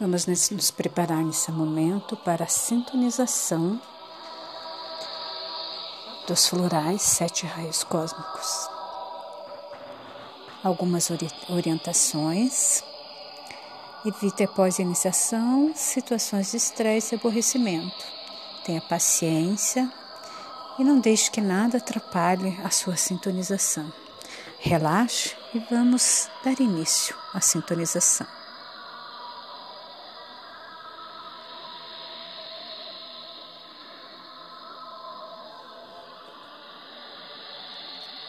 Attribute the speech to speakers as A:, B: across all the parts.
A: Vamos nos preparar nesse momento para a sintonização dos florais sete raios cósmicos. Algumas orientações. Evite após a iniciação situações de estresse e aborrecimento. Tenha paciência e não deixe que nada atrapalhe a sua sintonização. Relaxe e vamos dar início à sintonização.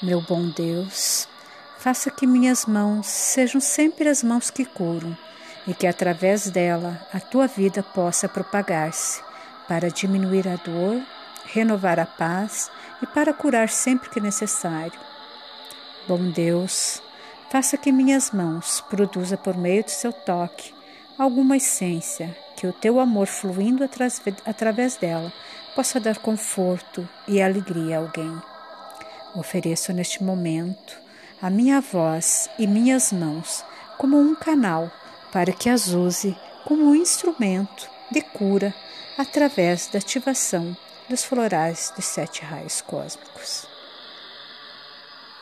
A: Meu bom Deus, faça que minhas mãos sejam sempre as mãos que curam e que através dela a tua vida possa propagar-se para diminuir a dor, renovar a paz e para curar sempre que necessário. Bom Deus, faça que minhas mãos produza por meio do seu toque alguma essência que o teu amor fluindo através dela possa dar conforto e alegria a alguém. Ofereço neste momento a minha voz e minhas mãos como um canal para que as use como um instrumento de cura através da ativação dos florais dos sete raios cósmicos.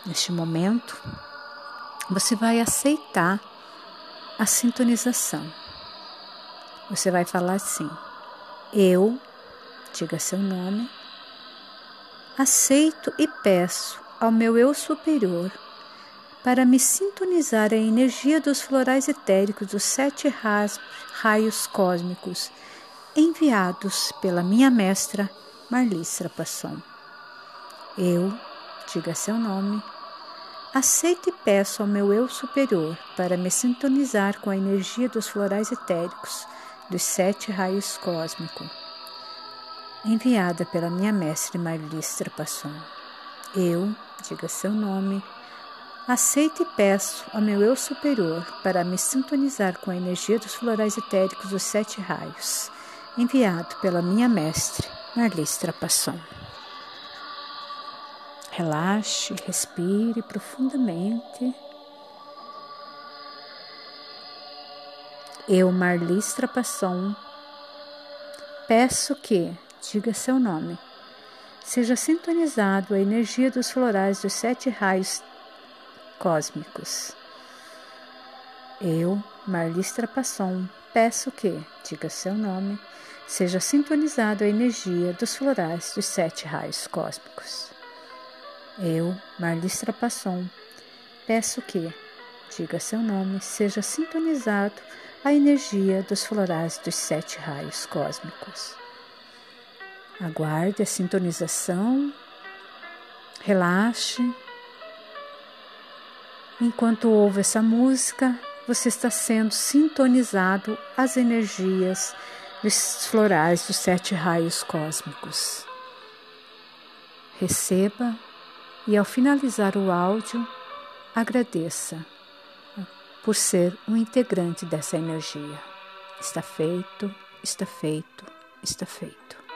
A: Neste momento, você vai aceitar a sintonização. Você vai falar assim: Eu, diga seu nome, aceito e peço ao meu eu superior para me sintonizar a energia dos florais etéricos dos sete raios cósmicos enviados pela minha mestra Marlistra Passon. Eu, diga seu nome, aceito e peço ao meu eu superior para me sintonizar com a energia dos florais etéricos dos sete raios cósmicos enviada pela minha mestre Marlistra Passon. Eu, diga seu nome, aceito e peço ao meu eu superior para me sintonizar com a energia dos florais etéricos dos sete raios, enviado pela minha mestre Marlistra Passon. Relaxe, respire profundamente. Eu, Marlistra Passon, peço que diga seu nome. Seja sintonizado a energia dos florais dos sete raios cósmicos. Eu, Marlistra Passon, peço que, diga seu nome, seja sintonizado a energia dos florais dos sete raios cósmicos. Eu, Marlistra Passon, peço que, diga seu nome, seja sintonizado a energia dos florais dos sete raios cósmicos. Aguarde a sintonização, relaxe. Enquanto ouve essa música, você está sendo sintonizado às energias dos florais dos sete raios cósmicos. Receba e, ao finalizar o áudio, agradeça por ser um integrante dessa energia. Está feito, está feito, está feito.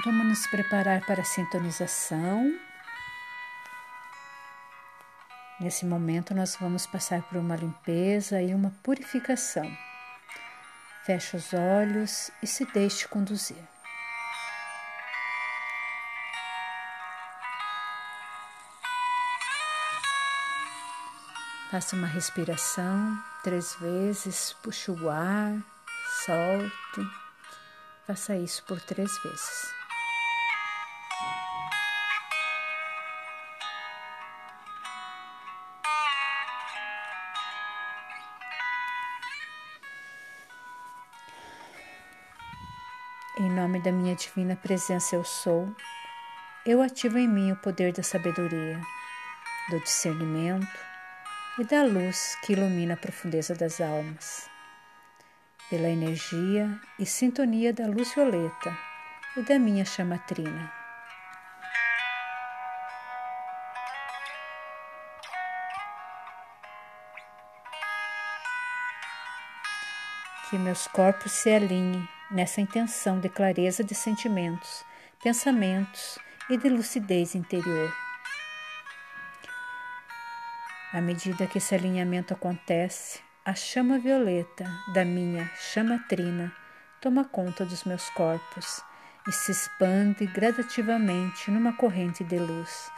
A: Vamos nos preparar para a sintonização. Nesse momento, nós vamos passar por uma limpeza e uma purificação. Feche os olhos e se deixe conduzir. Faça uma respiração três vezes, puxe o ar, solte. Faça isso por três vezes. Nome da minha divina presença eu sou, eu ativo em mim o poder da sabedoria, do discernimento e da luz que ilumina a profundeza das almas. Pela energia e sintonia da luz violeta e da minha chamatrina. Que meus corpos se alinhem nessa intenção de clareza de sentimentos, pensamentos e de lucidez interior. À medida que esse alinhamento acontece, a chama violeta da minha chamatrina toma conta dos meus corpos e se expande gradativamente numa corrente de luz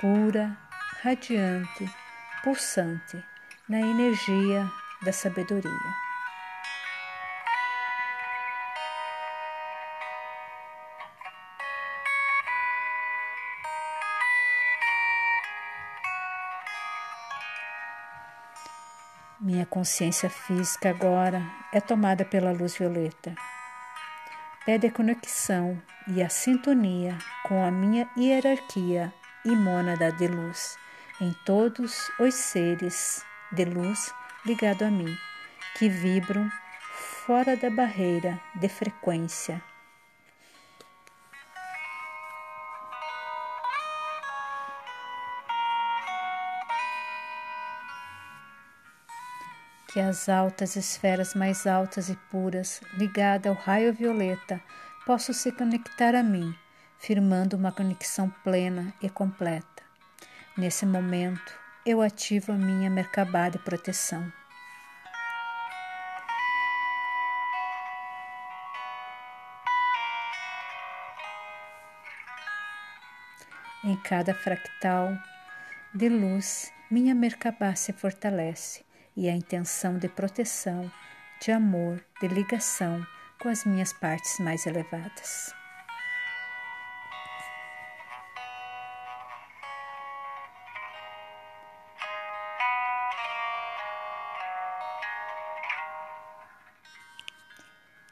A: pura, radiante, pulsante, na energia da sabedoria. Minha consciência física agora é tomada pela luz violeta. Pede a conexão e a sintonia com a minha hierarquia e mônada de luz em todos os seres de luz ligado a mim, que vibram fora da barreira de frequência que as altas esferas mais altas e puras, ligadas ao raio violeta, possam se conectar a mim, firmando uma conexão plena e completa. Nesse momento, eu ativo a minha Merkabah de proteção. Em cada fractal de luz, minha Merkabah se fortalece e a intenção de proteção, de amor, de ligação com as minhas partes mais elevadas.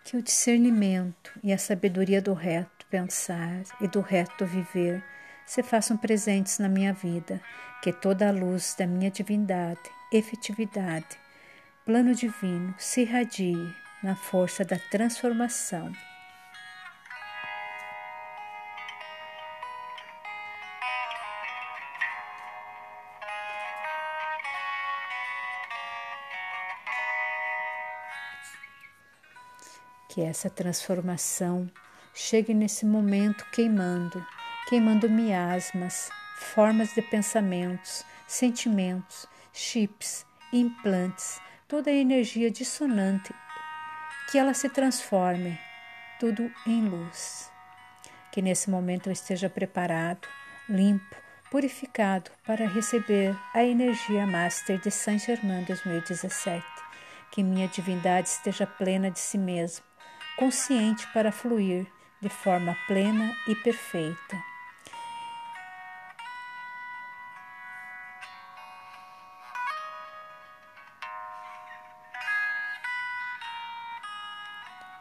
A: Que o discernimento e a sabedoria do reto pensar e do reto viver se façam presentes na minha vida, que toda a luz da minha divindade efetividade, plano divino se irradie na força da transformação. Que essa transformação chegue nesse momento queimando, queimando miasmas, formas de pensamentos, sentimentos chips, implantes, toda a energia dissonante, que ela se transforme tudo em luz. Que nesse momento eu esteja preparado, limpo, purificado para receber a energia Master de Saint Germain 2017. Que minha divindade esteja plena de si mesmo, consciente para fluir de forma plena e perfeita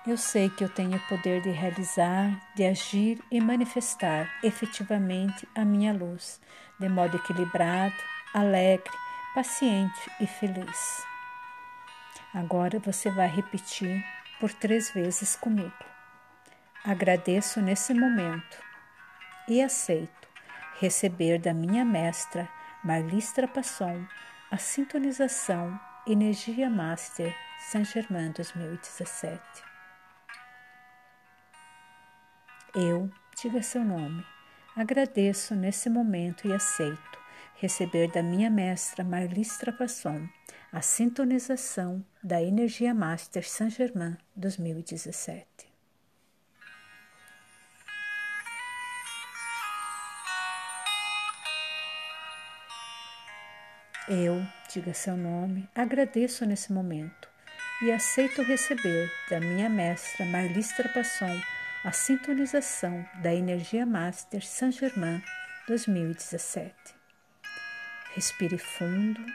A: Eu sei que eu tenho o poder de realizar, de agir e manifestar efetivamente a minha luz, de modo equilibrado, alegre, paciente e feliz. Agora você vai repetir por três vezes comigo. Agradeço nesse momento e aceito receber da minha mestra Marlistra Passon a sintonização Energia Master Saint Germain 2017. Eu, diga seu nome. Agradeço nesse momento e aceito receber da minha mestra Marlistra Passon a sintonização da Energia Master Saint Germain 2017. Eu, diga seu nome, agradeço nesse momento e aceito receber da minha mestra Marlistra Passon a sintonização da Energia Master Saint Germain 2017. Respire fundo.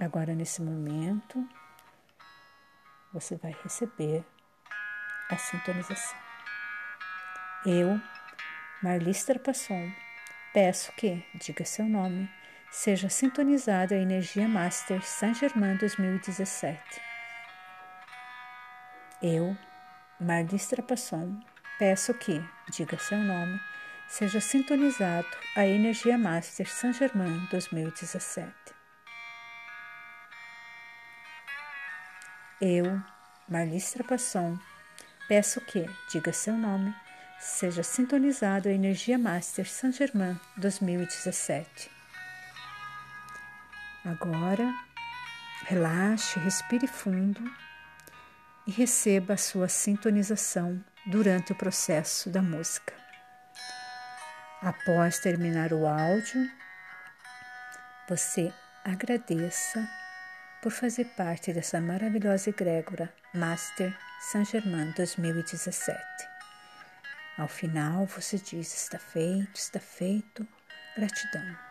A: Agora, nesse momento, você vai receber a sintonização. Eu, Marlistra Passon, peço que, diga seu nome, seja sintonizada a energia Master Saint-Germain 2017. Eu, Marlistra Passon, peço que, diga seu nome, seja sintonizado a energia Master Saint-Germain 2017. Eu, Marlistra Passon, peço que, diga seu nome, seja sintonizado a Energia Master Saint Germain 2017. Agora, relaxe, respire fundo e receba a sua sintonização durante o processo da música. Após terminar o áudio, você agradeça por fazer parte dessa maravilhosa egrégora Master Saint Germain 2017. Ao final você diz: está feito, está feito, gratidão.